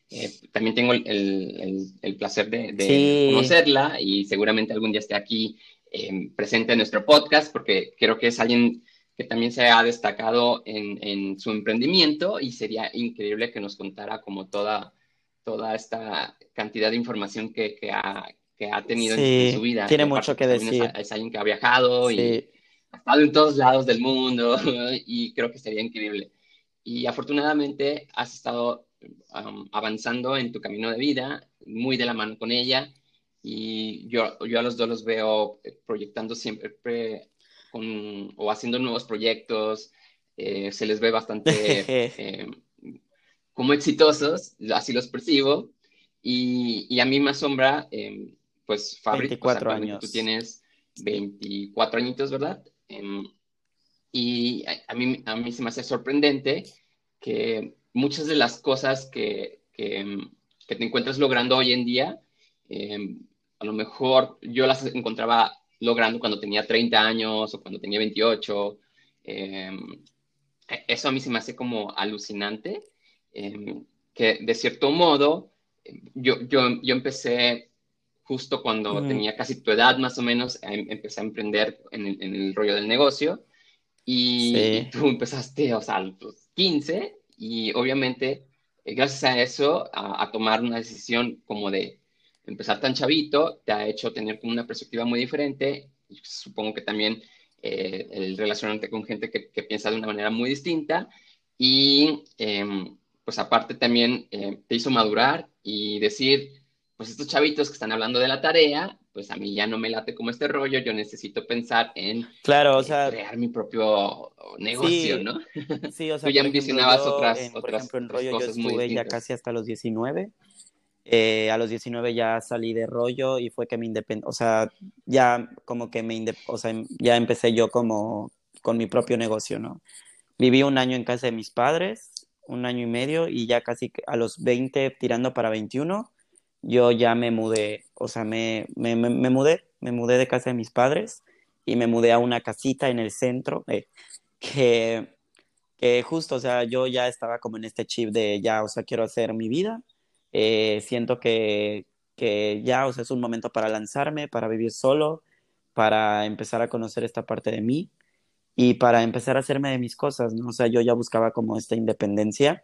eh, también tengo el, el, placer de, conocerla y seguramente algún día esté aquí eh, presente en nuestro podcast porque creo que es alguien que también se ha destacado en, en, su emprendimiento y sería increíble que nos contara como toda, toda esta cantidad de información que, que, ha, que ha, tenido en, su vida. Tiene mucho que decir. Es, alguien que ha viajado y ha estado en todos lados del mundo y creo que sería increíble. Y afortunadamente has estado avanzando en tu camino de vida, muy de la mano con ella. Y yo, yo a los dos los veo eh, proyectando siempre con, o haciendo nuevos proyectos. Eh, se les ve bastante eh, como exitosos, así los percibo. Y, y a mí me asombra, em, pues, Fabri, 24 años. Tú tienes 24 añitos, ¿verdad? Em, y a, mí, a mí se me hace sorprendente que muchas de las cosas que, que, te encuentras logrando hoy en día, em, a lo mejor yo las encontraba logrando cuando tenía 30 años o cuando tenía 28. Em, eso a mí se me hace como alucinante, em, que de cierto modo yo, yo, yo empecé justo cuando tenía casi tu edad más o menos, empecé a emprender en el, en el rollo del negocio. Y, tú empezaste, o sea, a los 15 y obviamente, eh, gracias a eso, a, tomar una decisión como de empezar tan chavito, te ha hecho tener como una perspectiva muy diferente. Supongo que también eh, el relacionarte con gente que, que, piensa de una manera muy distinta. Y em, pues aparte también eh, te hizo madurar y decir, pues estos chavitos que están hablando de la tarea, pues a mí ya no me late como este rollo, yo necesito pensar en claro, o sea, crear mi propio negocio, ¿no? Sí, o sea, tú ya mencionabas otras, por ejemplo, en rollo yo estuve ya casi hasta los 19. Eh, a los 19 ya salí de rollo y fue que me independí, o sea, ya como que me o sea, ya empecé yo como con mi propio negocio, ¿no? Viví un año en casa de mis padres, un año y medio y ya casi a los 20 tirando para 21 yo ya me mudé, o sea, me, me, me, mudé, me mudé de casa de mis padres y me mudé a una casita en el centro, eh, que, que, justo, o sea, yo ya estaba como en este chip de ya, o sea, quiero hacer mi vida, eh, siento que, que ya, o sea, es un momento para lanzarme, para vivir solo, para empezar a conocer esta parte de mí y para empezar a hacerme de mis cosas, ¿no? O sea, yo ya buscaba como esta independencia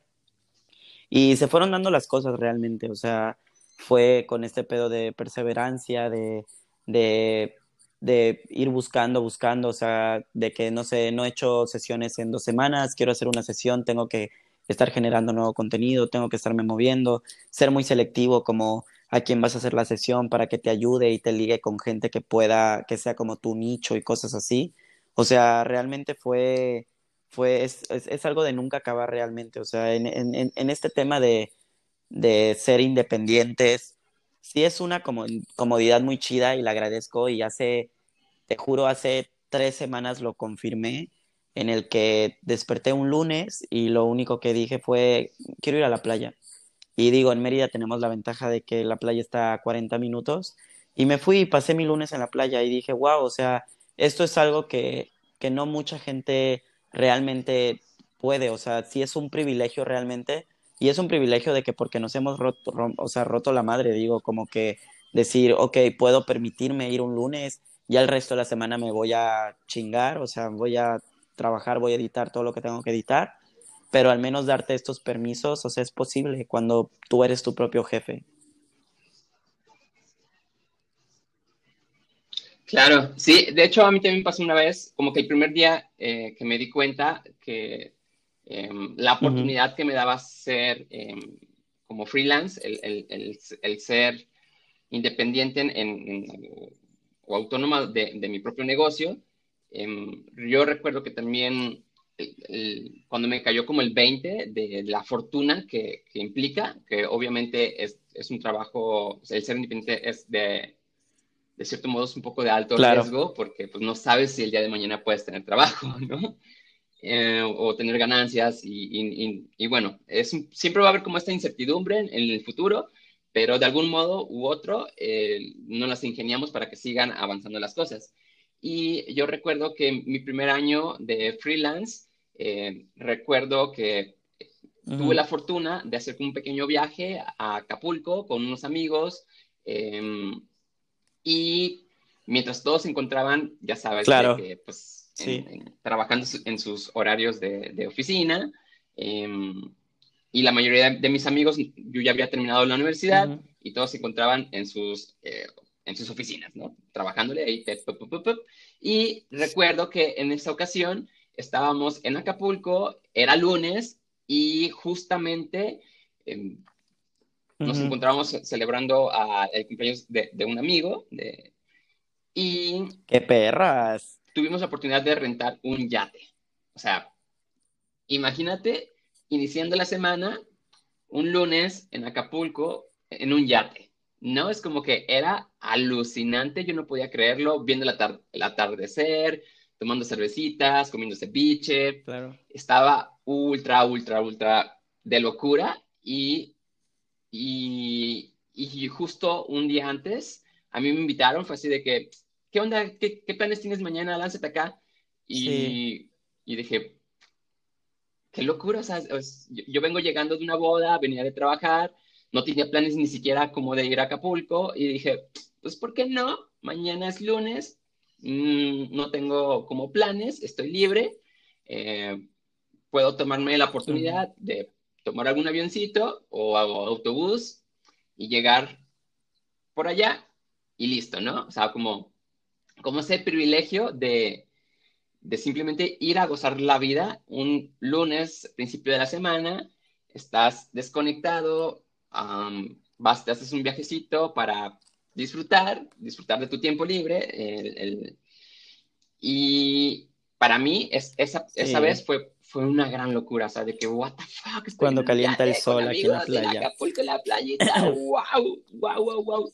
y se fueron dando las cosas realmente, o sea, fue con este pedo de perseverancia, de, de, de, ir buscando, buscando, o sea, de que no sé, no he hecho sesiones en dos semanas, quiero hacer una sesión, tengo que estar generando nuevo contenido, tengo que estarme moviendo, ser muy selectivo, como a quién vas a hacer la sesión para que te ayude y te ligue con gente que pueda, que sea como tu nicho y cosas así. O sea, realmente fue, fue, es, es, algo de nunca acabar realmente. O sea, en, en, en este tema de, de ser independientes, sí es una comodidad muy chida y la agradezco y hace, te juro, hace tres semanas lo confirmé en el que desperté un lunes y lo único que dije fue, quiero ir a la playa. Y digo, en Mérida tenemos la ventaja de que la playa está a 40 minutos. Y me fui y pasé mi lunes en la playa y dije, wow, o sea, esto es algo que, que no mucha gente realmente puede, o sea, sí es un privilegio realmente. Y es un privilegio de que porque nos hemos roto, o sea, roto la madre, digo, como que decir, ok, puedo permitirme ir un lunes, ya el resto de la semana me voy a chingar, o sea, voy a trabajar, voy a editar todo lo que tengo que editar pero al menos darte estos permisos, o sea, es posible cuando tú eres tu propio jefe. Claro, sí, de hecho a mí también pasó una vez, como que el primer día eh, que me di cuenta que em, la oportunidad que me daba ser em, como freelance, el, ser independiente en, o autónoma de, de, mi propio negocio, em, yo recuerdo que también cuando me cayó como el 20 de la fortuna que, implica, que obviamente es, un trabajo, el ser independiente es de, de cierto modo es un poco de alto riesgo, porque pues no sabes si el día de mañana puedes tener trabajo, ¿no? Eh, o tener ganancias y, bueno, es siempre va a haber como esta incertidumbre en, el futuro, pero de algún modo u otro eh, no las ingeniamos para que sigan avanzando las cosas. Y yo recuerdo que mi primer año de freelance, eh, recuerdo que tuve la fortuna de hacer un pequeño viaje a Acapulco con unos amigos em, y mientras todos se encontraban, ya sabes, pues, trabajando en sus horarios de, oficina em, y la mayoría de, mis amigos, yo ya había terminado la universidad y todos se encontraban en sus, eh, en sus oficinas, ¿no? Trabajándole ahí. Y recuerdo que en esa ocasión estábamos en Acapulco, era lunes y justamente em, nos encontrábamos celebrando el cumpleaños de, un amigo de, y... ¡Qué perras! Tuvimos la oportunidad de rentar un yate. O sea, imagínate iniciando la semana, un lunes en Acapulco, en un yate. No, es como que era alucinante, yo no podía creerlo, viendo el atardecer, tomando cervecitas, comiendo ceviche. Claro. Estaba ultra, ultra, ultra de locura y, y, y, justo un día antes a mí me invitaron, fue así de que, ¿qué onda? ¿Qué, qué planes tienes mañana? Lánzate acá. Y, y dije, qué locura, o sea, yo, vengo llegando de una boda, venía de trabajar, no tenía planes ni siquiera como de ir a Acapulco y dije, pues, ¿por qué no? Mañana es lunes, Mm, no tengo como planes, estoy libre, eh, puedo tomarme la oportunidad de tomar algún avioncito o autobús y llegar por allá y listo, ¿no? O sea, como, como ese privilegio de, de simplemente ir a gozar la vida un lunes, principio de la semana, estás desconectado, vas, te haces un viajecito para disfrutar, disfrutar de tu tiempo libre. y para mí, es, esa, esa vez fue, fue una gran locura, o sea, de que, what the fuck. Cuando calienta el sol aquí en la playa. En Acapulco, en la playita, wow, wow, wow, wow.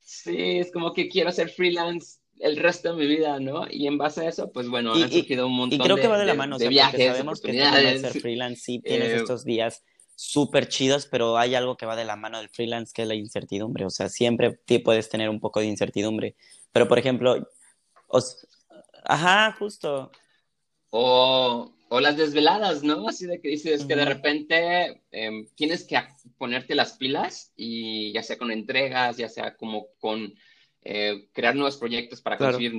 Sí, es como que quiero ser freelance el resto de mi vida, ¿no? Y en base a eso, pues bueno, han surgido un montón de Y creo que va de la mano, o sea, viajes, sabemos que ser freelance sí tienes eh, estos días súper chidos, pero hay algo que va de la mano del freelance que es la incertidumbre. O sea, siempre puedes tener un poco de incertidumbre. Pero, por ejemplo, ajá, justo. O, o, las desveladas, ¿no? Así de que dices que de repente em, tienes que ponerte las pilas y ya sea con entregas, ya sea como con eh, crear nuevos proyectos para conseguir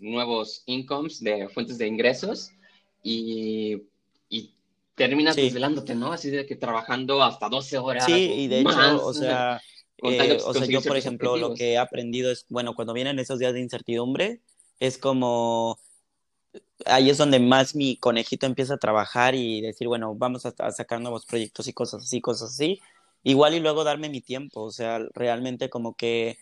nuevos incomes de fuentes de ingresos y, y terminas desvelándote, ¿no? Así de que trabajando hasta 12 horas. Sí, y de hecho, o sea, eh, o sea, yo por ejemplo lo que he aprendido es, bueno, cuando vienen esos días de incertidumbre, es como, ahí es donde más mi conejito empieza a trabajar y decir, bueno, vamos a, sacar nuevos proyectos y cosas así, cosas así. igual y luego darme mi tiempo, o sea, realmente como que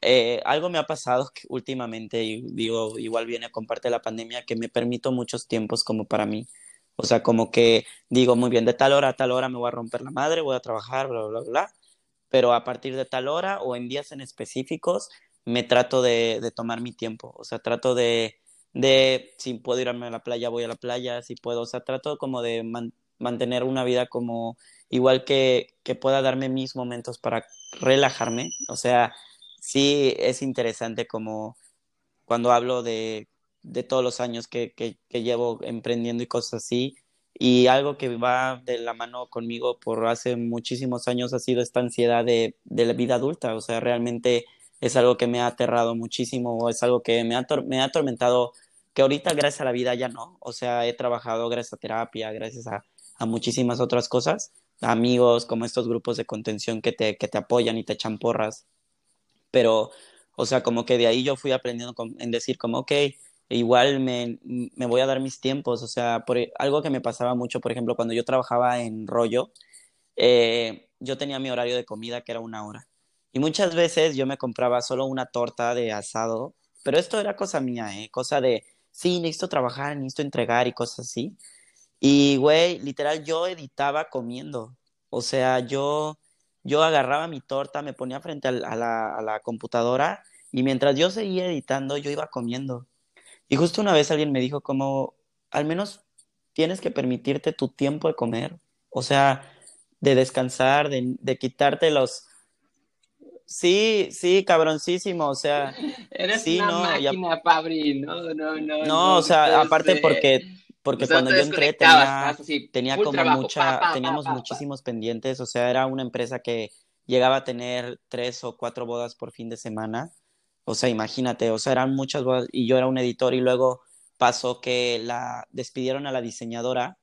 eh, algo me ha pasado últimamente y digo, igual viene con parte de la pandemia, que me permito muchos tiempos como para mí. O sea, como que digo, muy bien, de tal hora a tal hora me voy a romper la madre, voy a trabajar, bla, bla, bla, pero a partir de tal hora o en días en específicos me trato de, de tomar mi tiempo. O sea, trato de, de, si puedo irme a la playa, voy a la playa, si puedo, o sea, trato como de mantener una vida como igual que, que pueda darme mis momentos para relajarme. O sea, sí es interesante como cuando hablo de, de todos los años que, que, llevo emprendiendo y cosas así. Y algo que va de la mano conmigo por hace muchísimos años ha sido esta ansiedad de, de la vida adulta. O sea, realmente es algo que me ha aterrado muchísimo, es algo que me ha, me ha atormentado, que ahorita gracias a la vida ya no. O sea, he trabajado gracias a terapia, gracias a, a muchísimas otras cosas, amigos, como estos grupos de contención que te, que te apoyan y te echan porras pero, o sea, como que de ahí yo fui aprendiendo en decir como, ok, igual me, me, voy a dar mis tiempos, o sea, por, algo que me pasaba mucho, por ejemplo, cuando yo trabajaba en rollo, eh, yo tenía mi horario de comida que era una hora. Y muchas veces yo me compraba solo una torta de asado, pero esto era cosa mía, ¿eh? Cosa de, sí, necesito trabajar, necesito entregar y cosas así. Y, güey, literal, yo editaba comiendo. O sea, yo yo agarraba mi torta, me ponía frente a la, a la computadora y mientras yo seguía editando, yo iba comiendo. Y justo una vez alguien me dijo como, al menos tienes que permitirte tu tiempo de comer, o sea, de descansar, de, de quitarte los... Sí, sí, cabroncísimo, o sea... Eres sí, una no, máquina, Pabri, no, no, no. No, o sea, aparte porque porque cuando yo entré tenía, tenía como mucha, teníamos muchísimos pendientes, o sea, era una empresa que llegaba a tener tres o cuatro bodas por fin de semana, o sea, imagínate, o sea, eran muchas bodas y yo era un editor y luego pasó que la despidieron a la diseñadora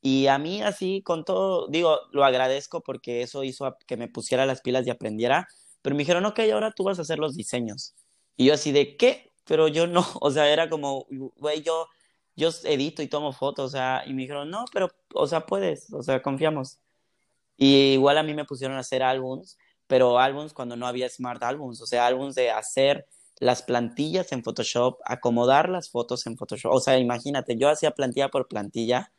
y a mí así con todo, digo, lo agradezco porque eso hizo que me pusiera las pilas y aprendiera, pero me dijeron, ok, ahora tú vas a hacer los diseños. Y yo así de, ¿qué? Pero yo no, o sea, era como, güey, yo yo edito y tomo fotos, o sea, y me dijeron, no, pero, o sea, puedes, o sea, confiamos. Y igual a mí me pusieron a hacer álbums, pero álbums cuando no había smart álbums, o sea, álbums de hacer las plantillas en Photoshop, acomodar las fotos en Photoshop, o sea, imagínate, yo hacía plantilla por plantilla.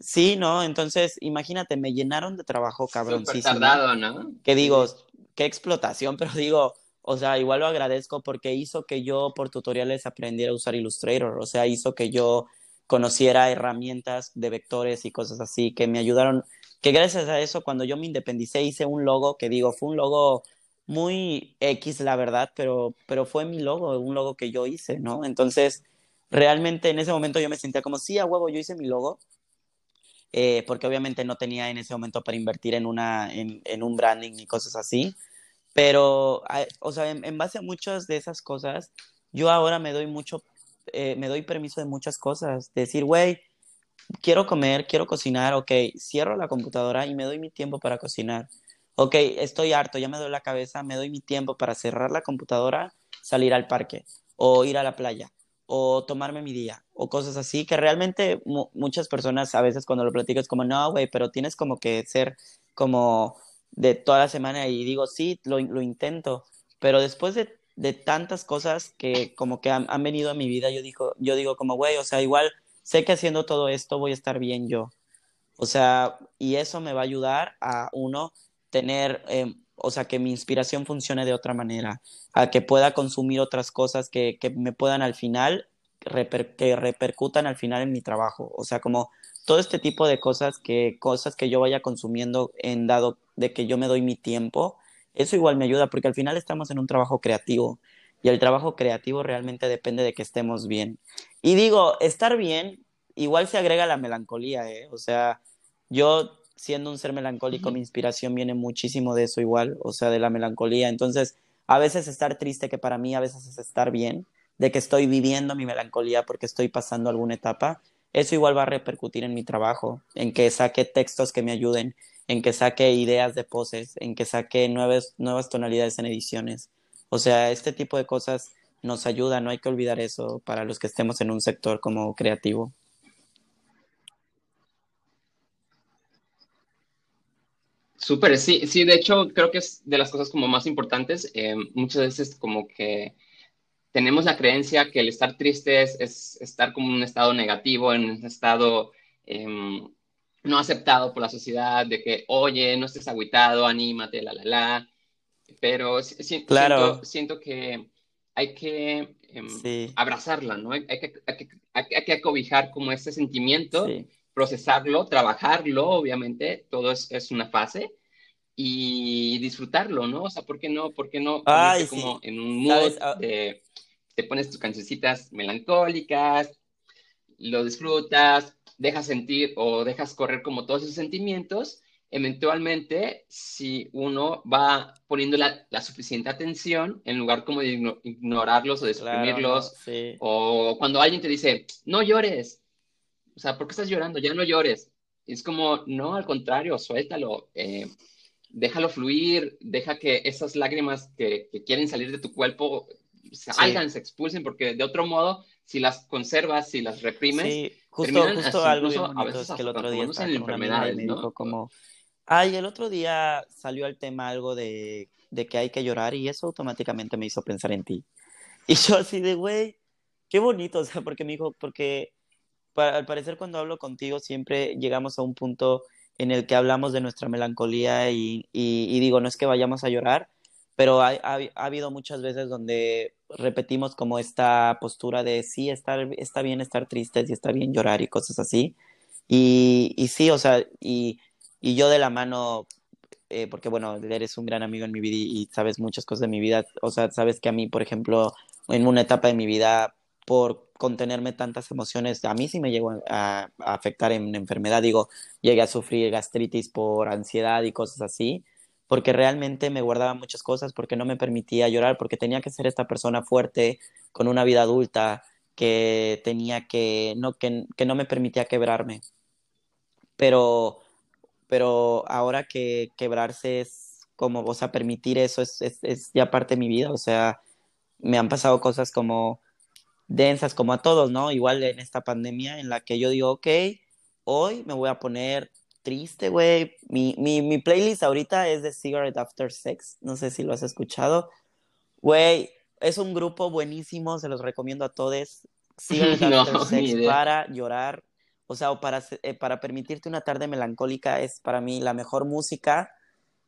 Sí, ¿no? Entonces, imagínate, me llenaron de trabajo cabroncísimo. tardado, ¿no? Que digo, qué explotación, pero digo, o sea, igual lo agradezco porque hizo que yo por tutoriales aprendiera a usar Illustrator, o sea, hizo que yo conociera herramientas de vectores y cosas así que me ayudaron, que gracias a eso cuando yo me independicé hice un logo que digo, fue un logo muy X la verdad, pero, pero fue mi logo, un logo que yo hice, ¿no? Entonces, realmente en ese momento yo me sentía como, sí, a huevo, yo hice mi logo, eh, porque obviamente no tenía en ese momento para invertir en, una, en, un branding y cosas así. Pero, o sea, en, base a muchas de esas cosas, yo ahora me doy mucho, eh, me doy permiso de muchas cosas. Decir, güey, quiero comer, quiero cocinar, ok, cierro la computadora y me doy mi tiempo para cocinar. Ok, estoy harto, ya me doy la cabeza, me doy mi tiempo para cerrar la computadora, salir al parque o ir a la playa o tomarme mi día o cosas así que realmente muchas personas a veces cuando lo platico es como, no, güey, pero tienes como que ser como de toda la semana y digo, sí, lo, lo intento, pero después de, de, tantas cosas que como que han, han, venido a mi vida, yo digo, yo digo como, güey, o sea, igual sé que haciendo todo esto voy a estar bien yo. O sea, y eso me va a ayudar a uno tener, eh, o sea, que mi inspiración funcione de otra manera, a que pueda consumir otras cosas que, que me puedan al final, reper, que repercutan al final en mi trabajo. O sea, como todo este tipo de cosas que, cosas que yo vaya consumiendo en dado de que yo me doy mi tiempo, eso igual me ayuda porque al final estamos en un trabajo creativo y el trabajo creativo realmente depende de que estemos bien. Y digo, estar bien igual se agrega la melancolía, ¿eh? O sea, yo siendo un ser melancólico, mi inspiración viene muchísimo de eso igual, o sea, de la melancolía. Entonces, a veces estar triste, que para mí a veces es estar bien, de que estoy viviendo mi melancolía porque estoy pasando alguna etapa, eso igual va a repercutir en mi trabajo, en que saque textos que me ayuden, en que saque ideas de poses, en que saque nuevas, nuevas tonalidades en ediciones. O sea, este tipo de cosas nos ayuda, no hay que olvidar eso para los que estemos en un sector como creativo. Súper, sí, sí, de hecho creo que es de las cosas como más importantes. Eh, muchas veces como que tenemos la creencia que el estar triste es, estar como en un estado negativo, en un estado em, no aceptado por la sociedad, de que, oye, no estés agüitado, anímate, la, la, la. Pero siento, siento, que hay que em, abrazarla, ¿no? Hay, que, hay, que, acobijar como ese sentimiento, procesarlo, trabajarlo, obviamente, todo es, es, una fase, y disfrutarlo, ¿no? O sea, ¿por qué no? ¿Por qué no? como en un mood ah, de te pones tus cancioncitas melancólicas, lo disfrutas, dejas sentir o dejas correr como todos esos sentimientos, eventualmente, si uno va poniendo la, suficiente atención, en lugar como de ignorarlos o de suprimirlos, o cuando alguien te dice, no llores, o sea, ¿por qué estás llorando? Ya no llores. Es como, no, al contrario, suéltalo, eh, déjalo fluir, deja que esas lágrimas que, que, quieren salir de tu cuerpo salgan, se expulsen, porque de otro modo, si las conservas, si las reprimes, sí, justo, justo algo a veces que el otro día en enfermedades, ¿no? como, ay, el otro día salió el tema algo de, de que hay que llorar y eso automáticamente me hizo pensar en ti. Y yo así de, güey, qué bonito, o sea, porque me dijo, porque al parecer cuando hablo contigo siempre llegamos a un punto en el que hablamos de nuestra melancolía y, y digo, no es que vayamos a llorar, pero ha, ha, habido muchas veces donde repetimos como esta postura de sí, estar, está bien estar tristes y está bien llorar y cosas así. Y, y sí, o sea, y, y yo de la mano, eh, porque bueno, eres un gran amigo en mi vida y, sabes muchas cosas de mi vida, o sea, sabes que a mí, por ejemplo, en una etapa de mi vida, por contenerme tantas emociones, a mí sí me llegó a, a afectar en enfermedad, digo, llegué a sufrir gastritis por ansiedad y cosas así porque realmente me guardaba muchas cosas, porque no me permitía llorar, porque tenía que ser esta persona fuerte, con una vida adulta, que tenía que, no, que, que no me permitía quebrarme. Pero, pero ahora que quebrarse es como, o sea, permitir eso es, es, es ya parte de mi vida, o sea, me han pasado cosas como densas, como a todos, ¿no? Igual en esta pandemia en la que yo digo, ok, hoy me voy a poner triste, güey. Mi, mi, mi, playlist ahorita es de Cigarette After Sex. No sé si lo has escuchado. Güey, es un grupo buenísimo, se los recomiendo a todos. Cigarette After Sex para llorar. O sea, o para, eh, para permitirte una tarde melancólica es para mí la mejor música.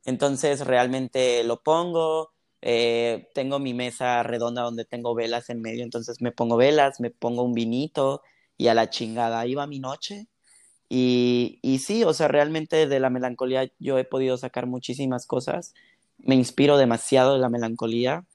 Entonces realmente lo pongo. Eh, tengo mi mesa redonda donde tengo velas en medio, entonces me pongo velas, me pongo un vinito y a la chingada, ahí va mi noche y, y sí, o sea, realmente de la melancolía yo he podido sacar muchísimas cosas. Me inspiro demasiado de la melancolía,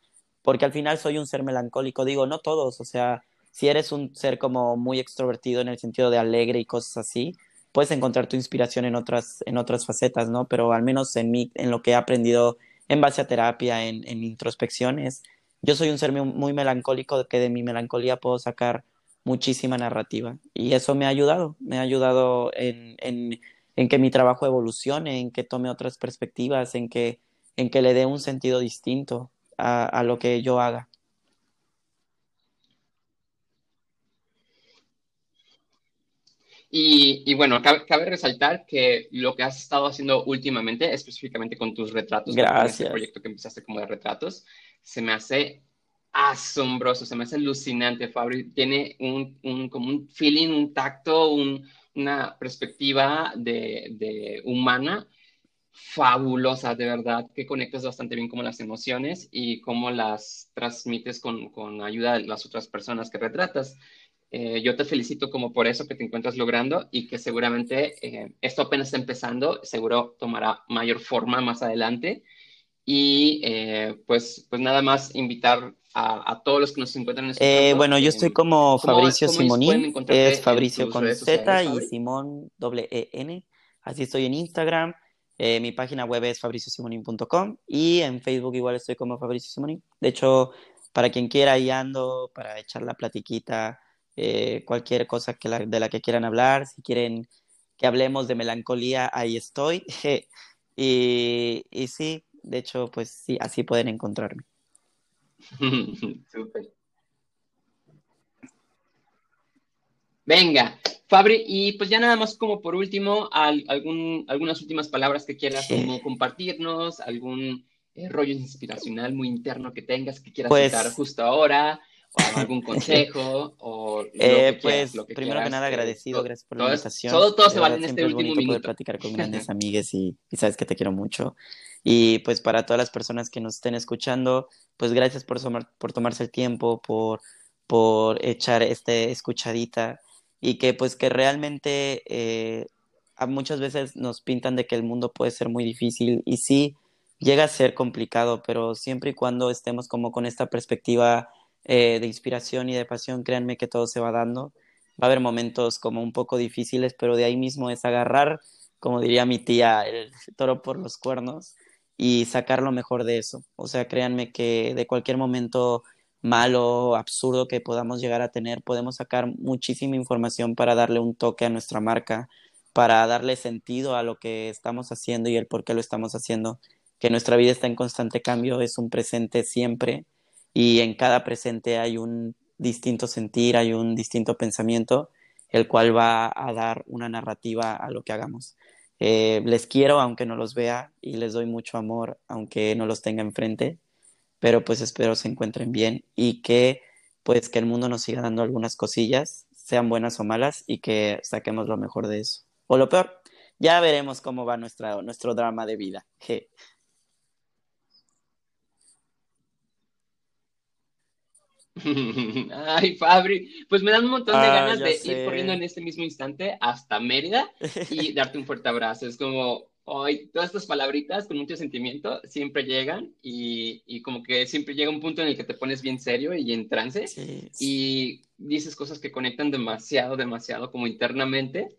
porque al final soy un ser melancólico. Digo, no todos, o sea, si eres un ser como muy extrovertido en el sentido de alegre y cosas así, puedes encontrar tu inspiración en otras, en otras facetas, ¿no? Pero al menos en mí, en lo que he aprendido en base a terapia, en, introspecciones, yo soy un ser muy, melancólico, que de mi melancolía puedo sacar muchísima narrativa. Y eso me ha ayudado, me ha ayudado en, que mi trabajo evolucione, en que tome otras perspectivas, en que, en que le dé un sentido distinto a lo que yo haga. Y, y, bueno, cabe, cabe, resaltar que lo que has estado haciendo últimamente, específicamente con tus retratos, este Gracias. Con proyecto que empezaste como de retratos, se me hace asombroso, se me hace alucinante, Fabri. Tiene un, un, como un feeling, un tacto, un, una perspectiva de, de, humana fabulosa, de verdad, que conectas bastante bien como las emociones y cómo las transmites con, con ayuda de las otras personas que retratas. Eh, yo te felicito como por eso que te encuentras logrando y que seguramente eh, esto apenas está empezando, seguro tomará mayor forma más adelante. Y eh, pues, pues nada más invitar a, todos los que nos encuentran en eh, Bueno, yo estoy como Fabricio Simonín, es Fabricio con Z y Simón doble E N, así estoy en Instagram, eh, mi página web es fabriciosimonin.com y en Facebook igual estoy como Fabricio Simonín. De hecho, para quien quiera, ahí ando para echar la platiquita, eh, cualquier cosa que de la que quieran hablar, si quieren que hablemos de melancolía, ahí estoy. y, y sí, de hecho, pues sí, así pueden encontrarme. Venga, Fabri, y pues ya nada más como por último, algún, algunas últimas palabras que quieras como compartirnos, algún eh, rollo inspiracional muy interno que tengas que quieras pues, justo ahora, algún consejo, o lo eh, que pues, lo que primero que nada, eh, agradecido, gracias por la invitación. Todo, todo se vale en este es último minuto. poder platicar con grandes amigues y, y sabes que te quiero mucho. Y pues para todas las personas que nos estén escuchando, pues gracias por, tomar, por tomarse el tiempo, por, por echar este escuchadita y que pues que realmente eh, muchas veces nos pintan de que el mundo puede ser muy difícil y sí llega a ser complicado, pero siempre y cuando estemos como con esta perspectiva eh, de inspiración y de pasión, créanme que todo se va dando. Va a haber momentos como un poco difíciles, pero de ahí mismo es agarrar, como diría mi tía, el toro por los cuernos y sacar lo mejor de eso. O sea, créanme que de cualquier momento malo, absurdo que podamos llegar a tener, podemos sacar muchísima información para darle un toque a nuestra marca, para darle sentido a lo que estamos haciendo y el por qué lo estamos haciendo. Que nuestra vida está en constante cambio, es un presente siempre y en cada presente hay un distinto sentir, hay un distinto pensamiento, el cual va a dar una narrativa a lo que hagamos. Eh, les quiero aunque no los vea y les doy mucho amor aunque no los tenga enfrente pero pues espero se encuentren bien y que pues que el mundo nos siga dando algunas cosillas, sean buenas o malas, y que saquemos lo mejor de eso. O lo peor, ya veremos cómo va nuestra, nuestro drama de vida. Ay, Fabri, pues me dan un montón de ah, ganas de sé. ir corriendo en este mismo instante hasta Mérida y darte un fuerte abrazo. Es como, hoy todas estas palabritas con mucho sentimiento siempre llegan y, y, como que siempre llega un punto en el que te pones bien serio y en trance sí, sí. y dices cosas que conectan demasiado, demasiado como internamente,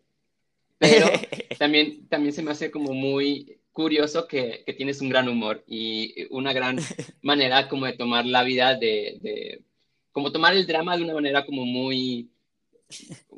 pero también, también se me hace como muy curioso que, que, tienes un gran humor y una gran manera como de tomar la vida de, de, como tomar el drama de una manera como muy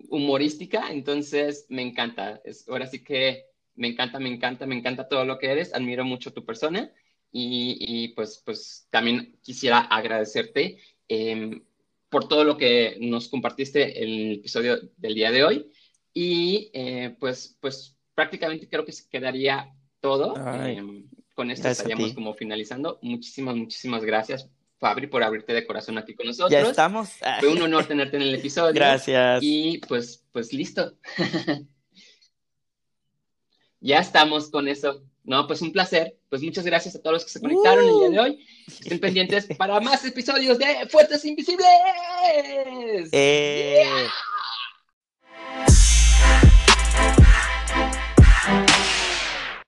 humorística, entonces me encanta, es, ahora sí que me encanta, me encanta, me encanta todo lo que eres, admiro mucho tu persona y, y pues, pues también quisiera agradecerte eh, por todo lo que nos compartiste en el episodio del día de hoy y eh, pues, pues prácticamente creo que se quedaría todo. Eh, con esto estaríamos como finalizando. Muchísimas, muchísimas gracias. Fabri, por abrirte de corazón aquí con nosotros. Ya estamos. Fue un honor tenerte en el episodio. Gracias. Y pues, pues listo. ya estamos con eso. No, pues un placer. Pues muchas gracias a todos los que se conectaron uh. el día de hoy. Estén pendientes para más episodios de Fuertes Invisibles. Eh. Yeah.